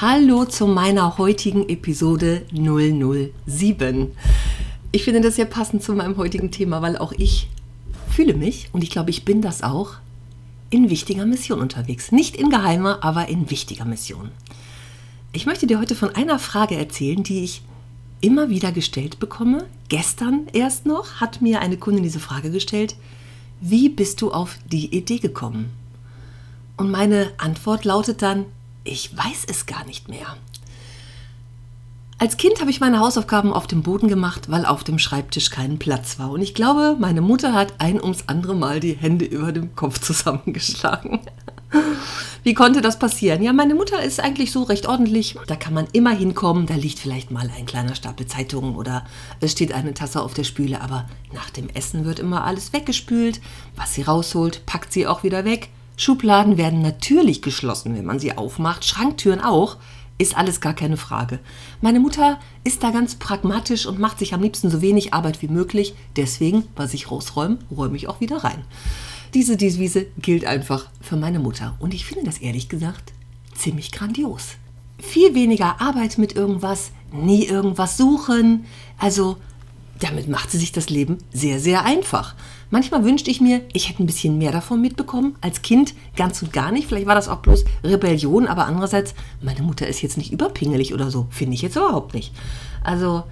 Hallo zu meiner heutigen Episode 007. Ich finde das sehr passend zu meinem heutigen Thema, weil auch ich fühle mich, und ich glaube, ich bin das auch, in wichtiger Mission unterwegs. Nicht in geheimer, aber in wichtiger Mission. Ich möchte dir heute von einer Frage erzählen, die ich immer wieder gestellt bekomme. Gestern erst noch hat mir eine Kundin diese Frage gestellt, wie bist du auf die Idee gekommen? Und meine Antwort lautet dann, ich weiß es gar nicht mehr. Als Kind habe ich meine Hausaufgaben auf dem Boden gemacht, weil auf dem Schreibtisch kein Platz war. Und ich glaube, meine Mutter hat ein ums andere Mal die Hände über dem Kopf zusammengeschlagen. Wie konnte das passieren? Ja, meine Mutter ist eigentlich so recht ordentlich. Da kann man immer hinkommen. Da liegt vielleicht mal ein kleiner Stapel Zeitungen oder es steht eine Tasse auf der Spüle. Aber nach dem Essen wird immer alles weggespült. Was sie rausholt, packt sie auch wieder weg. Schubladen werden natürlich geschlossen, wenn man sie aufmacht, Schranktüren auch, ist alles gar keine Frage. Meine Mutter ist da ganz pragmatisch und macht sich am liebsten so wenig Arbeit wie möglich. Deswegen, was ich rausräume, räume ich auch wieder rein. Diese Devise gilt einfach für meine Mutter. Und ich finde das ehrlich gesagt ziemlich grandios. Viel weniger Arbeit mit irgendwas, nie irgendwas suchen. Also damit macht sie sich das Leben sehr, sehr einfach. Manchmal wünschte ich mir, ich hätte ein bisschen mehr davon mitbekommen. Als Kind ganz und gar nicht. Vielleicht war das auch bloß Rebellion, aber andererseits, meine Mutter ist jetzt nicht überpingelig oder so. Finde ich jetzt überhaupt nicht. Also,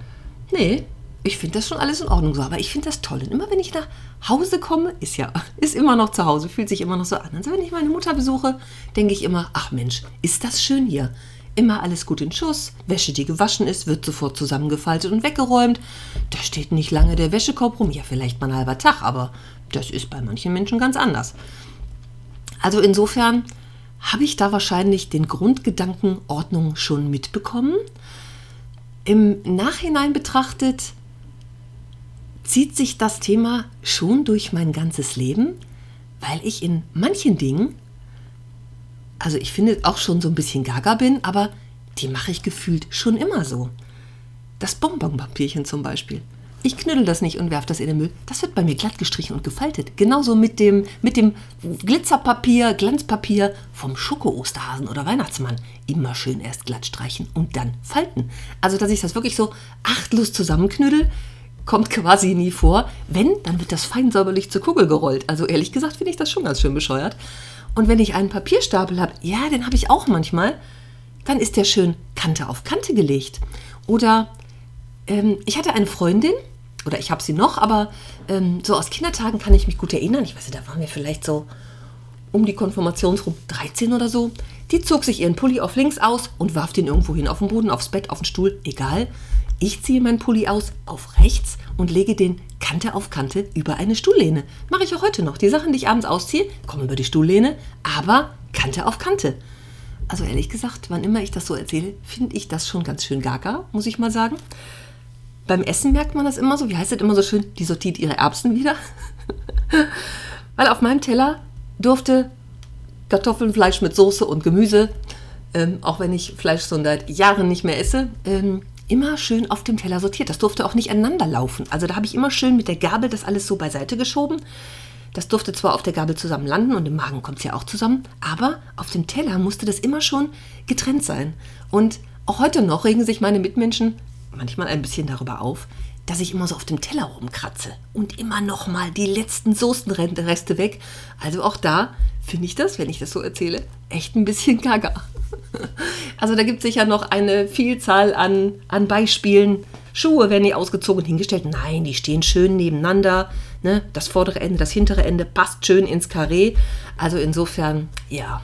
nee, ich finde das schon alles in Ordnung so. Aber ich finde das toll. Und immer wenn ich nach Hause komme, ist ja, ist immer noch zu Hause, fühlt sich immer noch so an. Also wenn ich meine Mutter besuche, denke ich immer, ach Mensch, ist das schön hier. Immer alles gut in Schuss. Wäsche, die gewaschen ist, wird sofort zusammengefaltet und weggeräumt. Da steht nicht lange der Wäschekorb rum. Ja, vielleicht mal ein halber Tag, aber das ist bei manchen Menschen ganz anders. Also insofern habe ich da wahrscheinlich den Grundgedanken Ordnung schon mitbekommen. Im Nachhinein betrachtet zieht sich das Thema schon durch mein ganzes Leben, weil ich in manchen Dingen also ich finde auch schon so ein bisschen gaga bin, aber die mache ich gefühlt schon immer so. Das Bonbonpapierchen zum Beispiel. Ich knüttel das nicht und werfe das in den Müll. Das wird bei mir glatt gestrichen und gefaltet. Genauso mit dem, mit dem Glitzerpapier, Glanzpapier vom Schoko-Osterhasen oder Weihnachtsmann. Immer schön erst glatt streichen und dann falten. Also, dass ich das wirklich so achtlos zusammenknüttel, kommt quasi nie vor. Wenn, dann wird das fein säuberlich zur Kugel gerollt. Also, ehrlich gesagt, finde ich das schon ganz schön bescheuert. Und wenn ich einen Papierstapel habe, ja, den habe ich auch manchmal, dann ist der schön Kante auf Kante gelegt. Oder ähm, ich hatte eine Freundin, oder ich habe sie noch, aber ähm, so aus Kindertagen kann ich mich gut erinnern. Ich weiß nicht, da waren wir vielleicht so um die Konfirmationsrum 13 oder so. Die zog sich ihren Pulli auf links aus und warf den irgendwo hin auf den Boden, aufs Bett, auf den Stuhl, egal. Ich ziehe meinen Pulli aus auf rechts und lege den Kante auf Kante über eine Stuhllehne. Mache ich auch heute noch. Die Sachen, die ich abends ausziehe, kommen über die Stuhllehne, aber Kante auf Kante. Also ehrlich gesagt, wann immer ich das so erzähle, finde ich das schon ganz schön gaga, muss ich mal sagen. Beim Essen merkt man das immer so, wie heißt das immer so schön, die sortiert ihre Erbsen wieder. Weil auf meinem Teller durfte Kartoffeln, Fleisch mit Soße und Gemüse, ähm, auch wenn ich Fleisch schon seit Jahren nicht mehr esse, ähm, immer schön auf dem Teller sortiert. Das durfte auch nicht aneinander laufen. Also da habe ich immer schön mit der Gabel das alles so beiseite geschoben. Das durfte zwar auf der Gabel zusammen landen und im Magen kommt es ja auch zusammen, aber auf dem Teller musste das immer schon getrennt sein. Und auch heute noch regen sich meine Mitmenschen manchmal ein bisschen darüber auf, dass ich immer so auf dem Teller rumkratze und immer noch mal die letzten Soßenreste weg. Also auch da finde ich das, wenn ich das so erzähle, echt ein bisschen gaga. Also da gibt es sicher noch eine Vielzahl an, an Beispielen. Schuhe werden nicht ausgezogen und hingestellt. Nein, die stehen schön nebeneinander. Ne? Das vordere Ende, das hintere Ende passt schön ins Karree. Also insofern, ja.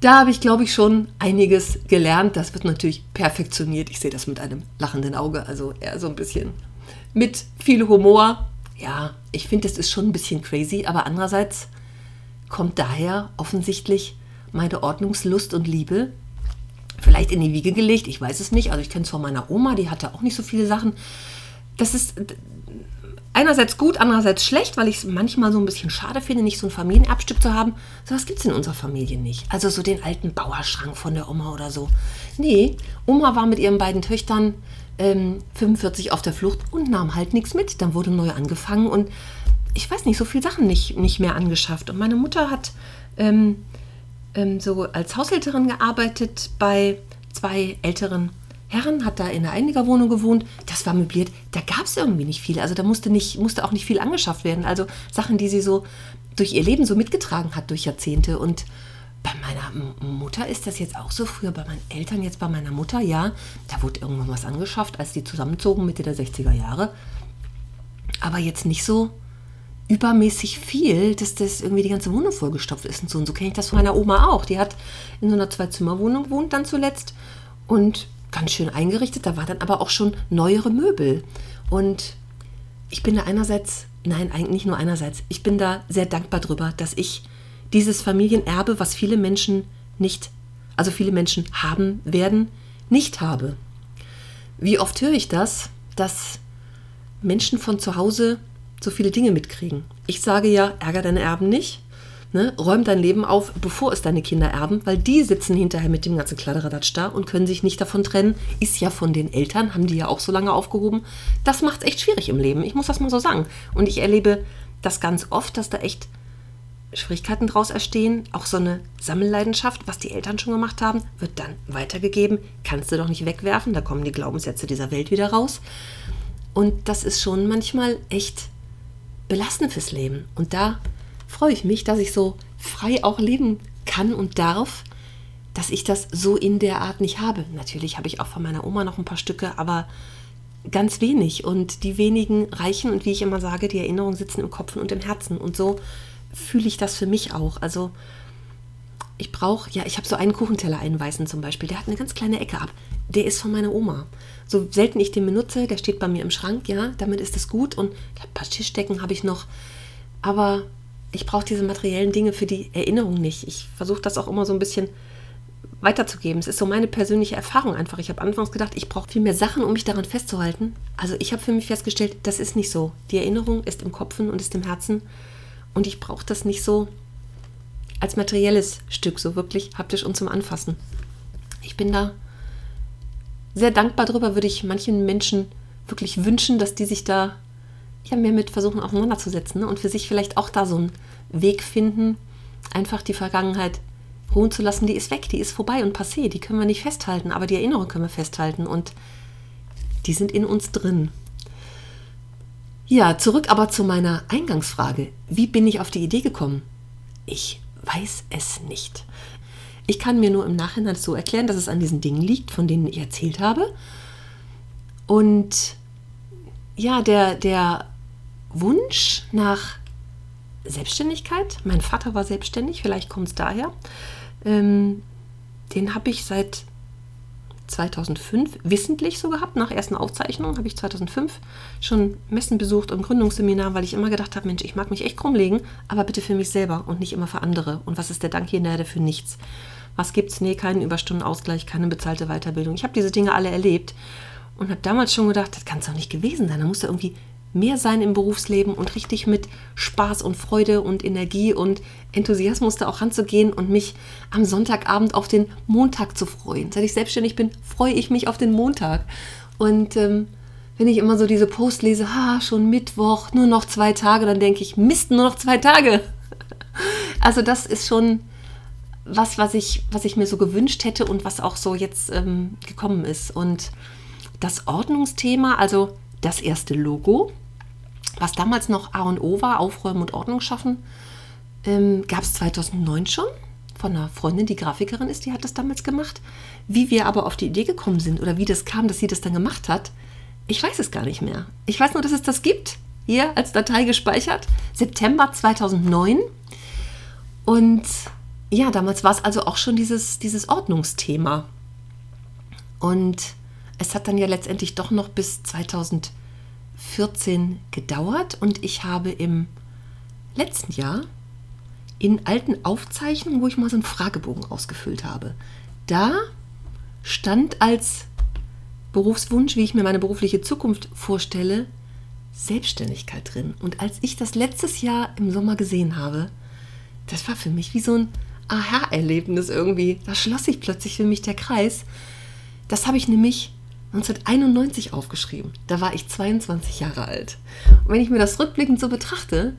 Da habe ich, glaube ich, schon einiges gelernt. Das wird natürlich perfektioniert. Ich sehe das mit einem lachenden Auge. Also eher so ein bisschen mit viel Humor. ja, ich finde, das ist schon ein bisschen crazy, aber andererseits kommt daher offensichtlich meine Ordnungslust und Liebe vielleicht in die Wiege gelegt, ich weiß es nicht. Also ich kenne es von meiner Oma, die hatte auch nicht so viele Sachen. Das ist einerseits gut, andererseits schlecht, weil ich es manchmal so ein bisschen schade finde, nicht so ein Familienerbstück zu haben. So was gibt es in unserer Familie nicht. Also so den alten Bauerschrank von der Oma oder so. Nee, Oma war mit ihren beiden Töchtern ähm, 45 auf der Flucht und nahm halt nichts mit. Dann wurde neu angefangen und ich weiß nicht, so viele Sachen nicht, nicht mehr angeschafft. Und meine Mutter hat ähm, ähm, so als Haushälterin gearbeitet bei zwei älteren Herren, hat da in einer Einigerwohnung gewohnt, das war möbliert, da gab es irgendwie nicht viel. Also da musste, nicht, musste auch nicht viel angeschafft werden. Also Sachen, die sie so durch ihr Leben so mitgetragen hat durch Jahrzehnte. Und bei meiner Mutter ist das jetzt auch so, früher bei meinen Eltern, jetzt bei meiner Mutter, ja, da wurde irgendwann was angeschafft, als die zusammenzogen Mitte der 60er Jahre. Aber jetzt nicht so übermäßig viel, dass das irgendwie die ganze Wohnung vollgestopft ist und so. Und so kenne ich das von meiner Oma auch. Die hat in so einer Zwei-Zimmer-Wohnung gewohnt dann zuletzt. Und ganz schön eingerichtet. Da war dann aber auch schon neuere Möbel. Und ich bin da einerseits, nein, eigentlich nicht nur einerseits, ich bin da sehr dankbar drüber, dass ich dieses Familienerbe, was viele Menschen nicht, also viele Menschen haben werden, nicht habe. Wie oft höre ich das, dass Menschen von zu Hause so viele Dinge mitkriegen? Ich sage ja, ärger deine Erben nicht. Ne? Räum dein Leben auf, bevor es deine Kinder erben, weil die sitzen hinterher mit dem ganzen Kladderadatsch da und können sich nicht davon trennen. Ist ja von den Eltern, haben die ja auch so lange aufgehoben. Das macht es echt schwierig im Leben. Ich muss das mal so sagen. Und ich erlebe das ganz oft, dass da echt Schwierigkeiten draus entstehen. Auch so eine Sammelleidenschaft, was die Eltern schon gemacht haben, wird dann weitergegeben. Kannst du doch nicht wegwerfen. Da kommen die Glaubenssätze dieser Welt wieder raus. Und das ist schon manchmal echt belastend fürs Leben. Und da freue ich mich, dass ich so frei auch leben kann und darf, dass ich das so in der Art nicht habe. Natürlich habe ich auch von meiner Oma noch ein paar Stücke, aber ganz wenig. Und die wenigen reichen und wie ich immer sage, die Erinnerungen sitzen im Kopf und im Herzen. Und so fühle ich das für mich auch. Also ich brauche, ja, ich habe so einen Kuchenteller, einen weißen zum Beispiel, der hat eine ganz kleine Ecke ab. Der ist von meiner Oma. So selten ich den benutze, der steht bei mir im Schrank, ja, damit ist es gut. Und ein paar Tischdecken habe ich noch. Aber ich brauche diese materiellen Dinge für die Erinnerung nicht. Ich versuche das auch immer so ein bisschen weiterzugeben. Es ist so meine persönliche Erfahrung einfach. Ich habe anfangs gedacht, ich brauche viel mehr Sachen, um mich daran festzuhalten. Also ich habe für mich festgestellt, das ist nicht so. Die Erinnerung ist im Kopf und ist im Herzen. Und ich brauche das nicht so als materielles Stück, so wirklich haptisch und zum Anfassen. Ich bin da sehr dankbar drüber, würde ich manchen Menschen wirklich wünschen, dass die sich da ja, mehr mit versuchen auseinanderzusetzen ne? und für sich vielleicht auch da so einen Weg finden, einfach die Vergangenheit ruhen zu lassen, die ist weg, die ist vorbei und passé, die können wir nicht festhalten, aber die Erinnerungen können wir festhalten und die sind in uns drin. Ja, zurück aber zu meiner Eingangsfrage. Wie bin ich auf die Idee gekommen? Ich weiß es nicht. Ich kann mir nur im Nachhinein so erklären, dass es an diesen Dingen liegt, von denen ich erzählt habe. Und ja, der, der Wunsch nach Selbstständigkeit. Mein Vater war selbstständig, vielleicht kommt es daher. Ähm, den habe ich seit 2005 wissentlich so gehabt. Nach ersten Aufzeichnungen habe ich 2005 schon Messen besucht und Gründungsseminar, weil ich immer gedacht habe, Mensch, ich mag mich echt krumm legen, aber bitte für mich selber und nicht immer für andere. Und was ist der Dank hier in der Erde für nichts? Was gibt's? Nee, keinen Überstundenausgleich, keine bezahlte Weiterbildung. Ich habe diese Dinge alle erlebt und habe damals schon gedacht, das kann es doch nicht gewesen sein. Da muss da irgendwie mehr sein im Berufsleben und richtig mit Spaß und Freude und Energie und Enthusiasmus da auch ranzugehen und mich am Sonntagabend auf den Montag zu freuen. Seit ich selbstständig bin, freue ich mich auf den Montag. Und ähm, wenn ich immer so diese Post lese, ha, schon Mittwoch, nur noch zwei Tage, dann denke ich, Mist, nur noch zwei Tage. Also das ist schon was, was ich, was ich mir so gewünscht hätte und was auch so jetzt ähm, gekommen ist. Und das Ordnungsthema, also das erste Logo, was damals noch A und O war, Aufräumen und Ordnung schaffen, ähm, gab es 2009 schon von einer Freundin, die Grafikerin ist, die hat das damals gemacht. Wie wir aber auf die Idee gekommen sind oder wie das kam, dass sie das dann gemacht hat, ich weiß es gar nicht mehr. Ich weiß nur, dass es das gibt, hier als Datei gespeichert, September 2009. Und ja, damals war es also auch schon dieses, dieses Ordnungsthema. Und es hat dann ja letztendlich doch noch bis 2000 2014 gedauert und ich habe im letzten Jahr in alten Aufzeichnungen, wo ich mal so einen Fragebogen ausgefüllt habe, da stand als Berufswunsch, wie ich mir meine berufliche Zukunft vorstelle, Selbstständigkeit drin. Und als ich das letztes Jahr im Sommer gesehen habe, das war für mich wie so ein Aha-Erlebnis irgendwie. Da schloss sich plötzlich für mich der Kreis. Das habe ich nämlich 1991 aufgeschrieben. Da war ich 22 Jahre alt. Und wenn ich mir das rückblickend so betrachte,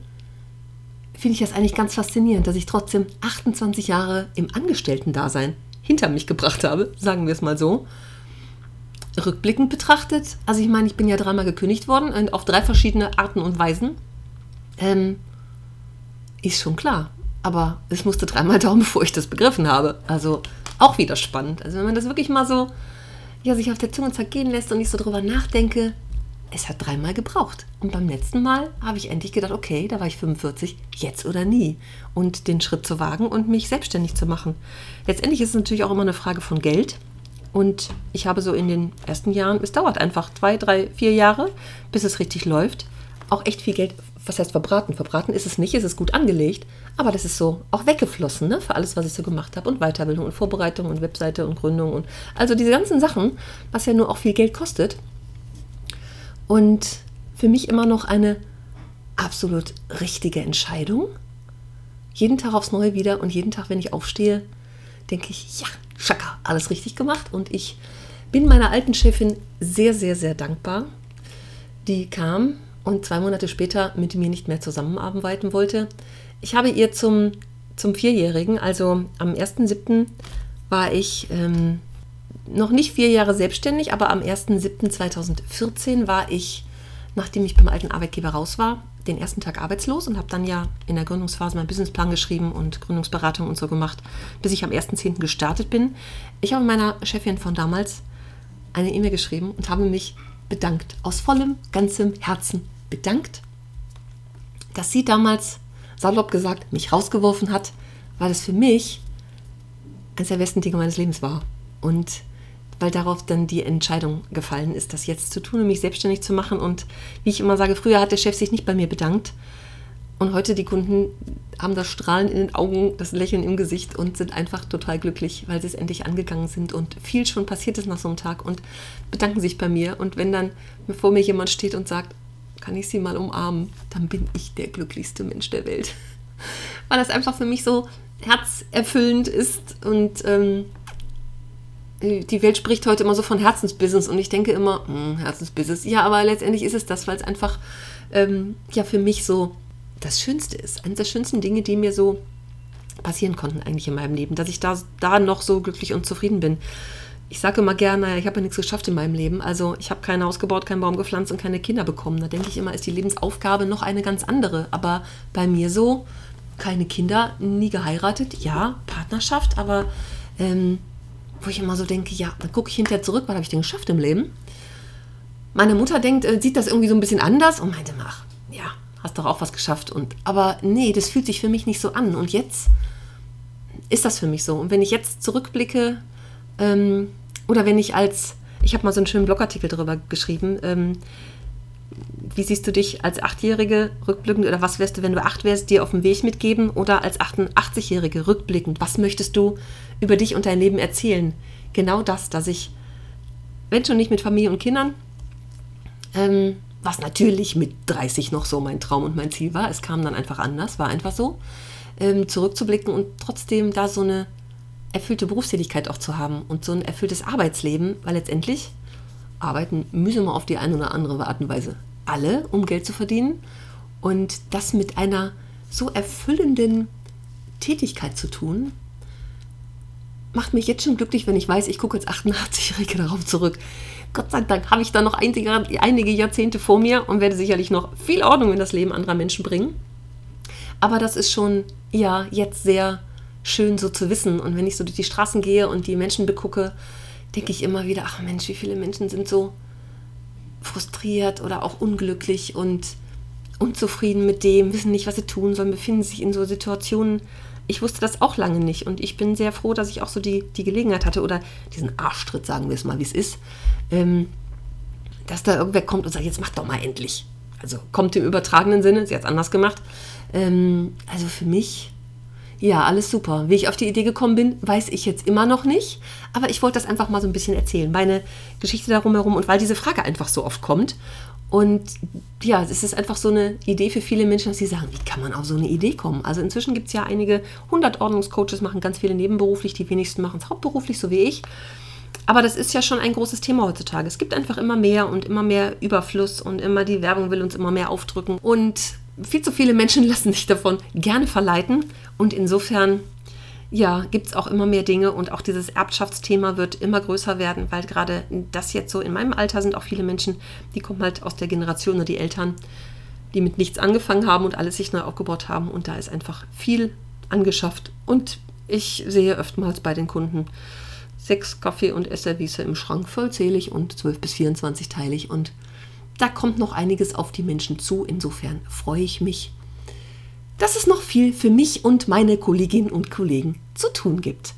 finde ich das eigentlich ganz faszinierend, dass ich trotzdem 28 Jahre im Angestellten-Dasein hinter mich gebracht habe, sagen wir es mal so. Rückblickend betrachtet, also ich meine, ich bin ja dreimal gekündigt worden und auf drei verschiedene Arten und Weisen. Ähm, ist schon klar. Aber es musste dreimal dauern, bevor ich das begriffen habe. Also auch wieder spannend. Also wenn man das wirklich mal so ja, sich auf der Zunge zergehen lässt und ich so drüber nachdenke, es hat dreimal gebraucht. Und beim letzten Mal habe ich endlich gedacht, okay, da war ich 45, jetzt oder nie. Und den Schritt zu wagen und mich selbstständig zu machen. Letztendlich ist es natürlich auch immer eine Frage von Geld. Und ich habe so in den ersten Jahren, es dauert einfach zwei, drei, vier Jahre, bis es richtig läuft, auch echt viel Geld was heißt verbraten? Verbraten ist es nicht, es ist gut angelegt, aber das ist so auch weggeflossen, ne, für alles, was ich so gemacht habe und Weiterbildung und Vorbereitung und Webseite und Gründung und also diese ganzen Sachen, was ja nur auch viel Geld kostet. Und für mich immer noch eine absolut richtige Entscheidung. Jeden Tag aufs Neue wieder und jeden Tag, wenn ich aufstehe, denke ich, ja, Schaka, alles richtig gemacht und ich bin meiner alten Chefin sehr, sehr, sehr dankbar. Die kam und zwei Monate später mit mir nicht mehr zusammenarbeiten wollte. Ich habe ihr zum, zum Vierjährigen, also am 1.7. war ich ähm, noch nicht vier Jahre selbstständig, aber am 1.7.2014 war ich, nachdem ich beim alten Arbeitgeber raus war, den ersten Tag arbeitslos und habe dann ja in der Gründungsphase meinen Businessplan geschrieben und Gründungsberatung und so gemacht, bis ich am 1.10. gestartet bin. Ich habe meiner Chefin von damals eine E-Mail geschrieben und habe mich bedankt, aus vollem, ganzem Herzen bedankt, dass sie damals, salopp gesagt, mich rausgeworfen hat, weil es für mich eines der besten Dinge meines Lebens war. Und weil darauf dann die Entscheidung gefallen ist, das jetzt zu tun und mich selbstständig zu machen. Und wie ich immer sage, früher hat der Chef sich nicht bei mir bedankt. Und heute die Kunden haben das Strahlen in den Augen, das Lächeln im Gesicht und sind einfach total glücklich, weil sie es endlich angegangen sind und viel schon passiert ist nach so einem Tag und bedanken sich bei mir. Und wenn dann vor mir jemand steht und sagt, kann ich sie mal umarmen, dann bin ich der glücklichste Mensch der Welt. Weil das einfach für mich so herzerfüllend ist und ähm, die Welt spricht heute immer so von Herzensbusiness und ich denke immer, hm, Herzensbusiness, ja, aber letztendlich ist es das, weil es einfach ähm, ja für mich so das Schönste ist. Eines der schönsten Dinge, die mir so passieren konnten eigentlich in meinem Leben, dass ich da, da noch so glücklich und zufrieden bin ich sage immer gerne, ich habe ja nichts geschafft in meinem Leben. Also ich habe kein Haus gebaut, keinen Baum gepflanzt und keine Kinder bekommen. Da denke ich immer, ist die Lebensaufgabe noch eine ganz andere. Aber bei mir so, keine Kinder, nie geheiratet, ja, Partnerschaft, aber ähm, wo ich immer so denke, ja, dann gucke ich hinterher zurück, was habe ich denn geschafft im Leben? Meine Mutter denkt, äh, sieht das irgendwie so ein bisschen anders und meinte, ach, ja, hast doch auch was geschafft. Und, aber nee, das fühlt sich für mich nicht so an. Und jetzt ist das für mich so. Und wenn ich jetzt zurückblicke, ähm, oder wenn ich als, ich habe mal so einen schönen Blogartikel darüber geschrieben, ähm, wie siehst du dich als Achtjährige rückblickend oder was wärst du, wenn du acht wärst, dir auf dem Weg mitgeben oder als 88-Jährige rückblickend? Was möchtest du über dich und dein Leben erzählen? Genau das, dass ich, wenn schon nicht mit Familie und Kindern, ähm, was natürlich mit 30 noch so mein Traum und mein Ziel war, es kam dann einfach anders, war einfach so, ähm, zurückzublicken und trotzdem da so eine erfüllte Berufstätigkeit auch zu haben und so ein erfülltes Arbeitsleben, weil letztendlich arbeiten müssen wir auf die eine oder andere Art und Weise alle, um Geld zu verdienen. Und das mit einer so erfüllenden Tätigkeit zu tun, macht mich jetzt schon glücklich, wenn ich weiß, ich gucke als 88-Jährige darauf zurück. Gott sei Dank habe ich da noch einige, einige Jahrzehnte vor mir und werde sicherlich noch viel Ordnung in das Leben anderer Menschen bringen. Aber das ist schon, ja, jetzt sehr schön so zu wissen. Und wenn ich so durch die Straßen gehe und die Menschen begucke, denke ich immer wieder, ach Mensch, wie viele Menschen sind so frustriert oder auch unglücklich und unzufrieden mit dem, wissen nicht, was sie tun sollen, befinden sich in so Situationen. Ich wusste das auch lange nicht und ich bin sehr froh, dass ich auch so die, die Gelegenheit hatte oder diesen Arschtritt, sagen wir es mal, wie es ist, ähm, dass da irgendwer kommt und sagt, jetzt mach doch mal endlich. Also kommt im übertragenen Sinne, sie hat es anders gemacht. Ähm, also für mich, ja, alles super. Wie ich auf die Idee gekommen bin, weiß ich jetzt immer noch nicht. Aber ich wollte das einfach mal so ein bisschen erzählen. Meine Geschichte darum herum und weil diese Frage einfach so oft kommt. Und ja, es ist einfach so eine Idee für viele Menschen, dass sie sagen, wie kann man auf so eine Idee kommen? Also inzwischen gibt es ja einige, 100 Ordnungscoaches machen ganz viele nebenberuflich, die wenigsten machen es hauptberuflich, so wie ich. Aber das ist ja schon ein großes Thema heutzutage. Es gibt einfach immer mehr und immer mehr Überfluss und immer die Werbung will uns immer mehr aufdrücken. Und viel zu viele Menschen lassen sich davon gerne verleiten. Und insofern ja, gibt es auch immer mehr Dinge und auch dieses Erbschaftsthema wird immer größer werden, weil gerade das jetzt so in meinem Alter sind auch viele Menschen, die kommen halt aus der Generation oder die Eltern, die mit nichts angefangen haben und alles sich neu aufgebaut haben. Und da ist einfach viel angeschafft. Und ich sehe oftmals bei den Kunden sechs Kaffee- und Esservice im Schrank vollzählig und 12 bis 24 teilig. Und da kommt noch einiges auf die Menschen zu. Insofern freue ich mich dass es noch viel für mich und meine Kolleginnen und Kollegen zu tun gibt.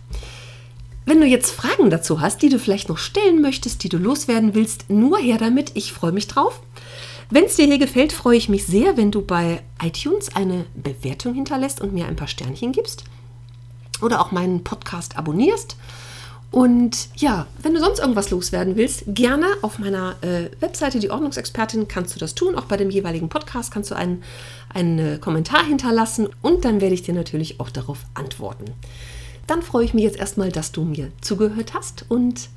Wenn du jetzt Fragen dazu hast, die du vielleicht noch stellen möchtest, die du loswerden willst, nur her damit. Ich freue mich drauf. Wenn es dir hier gefällt, freue ich mich sehr, wenn du bei iTunes eine Bewertung hinterlässt und mir ein paar Sternchen gibst. Oder auch meinen Podcast abonnierst. Und ja, wenn du sonst irgendwas loswerden willst, gerne auf meiner äh, Webseite, die Ordnungsexpertin, kannst du das tun. Auch bei dem jeweiligen Podcast kannst du einen, einen äh, Kommentar hinterlassen und dann werde ich dir natürlich auch darauf antworten. Dann freue ich mich jetzt erstmal, dass du mir zugehört hast und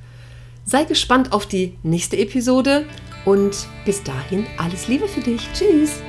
sei gespannt auf die nächste Episode und bis dahin alles Liebe für dich. Tschüss!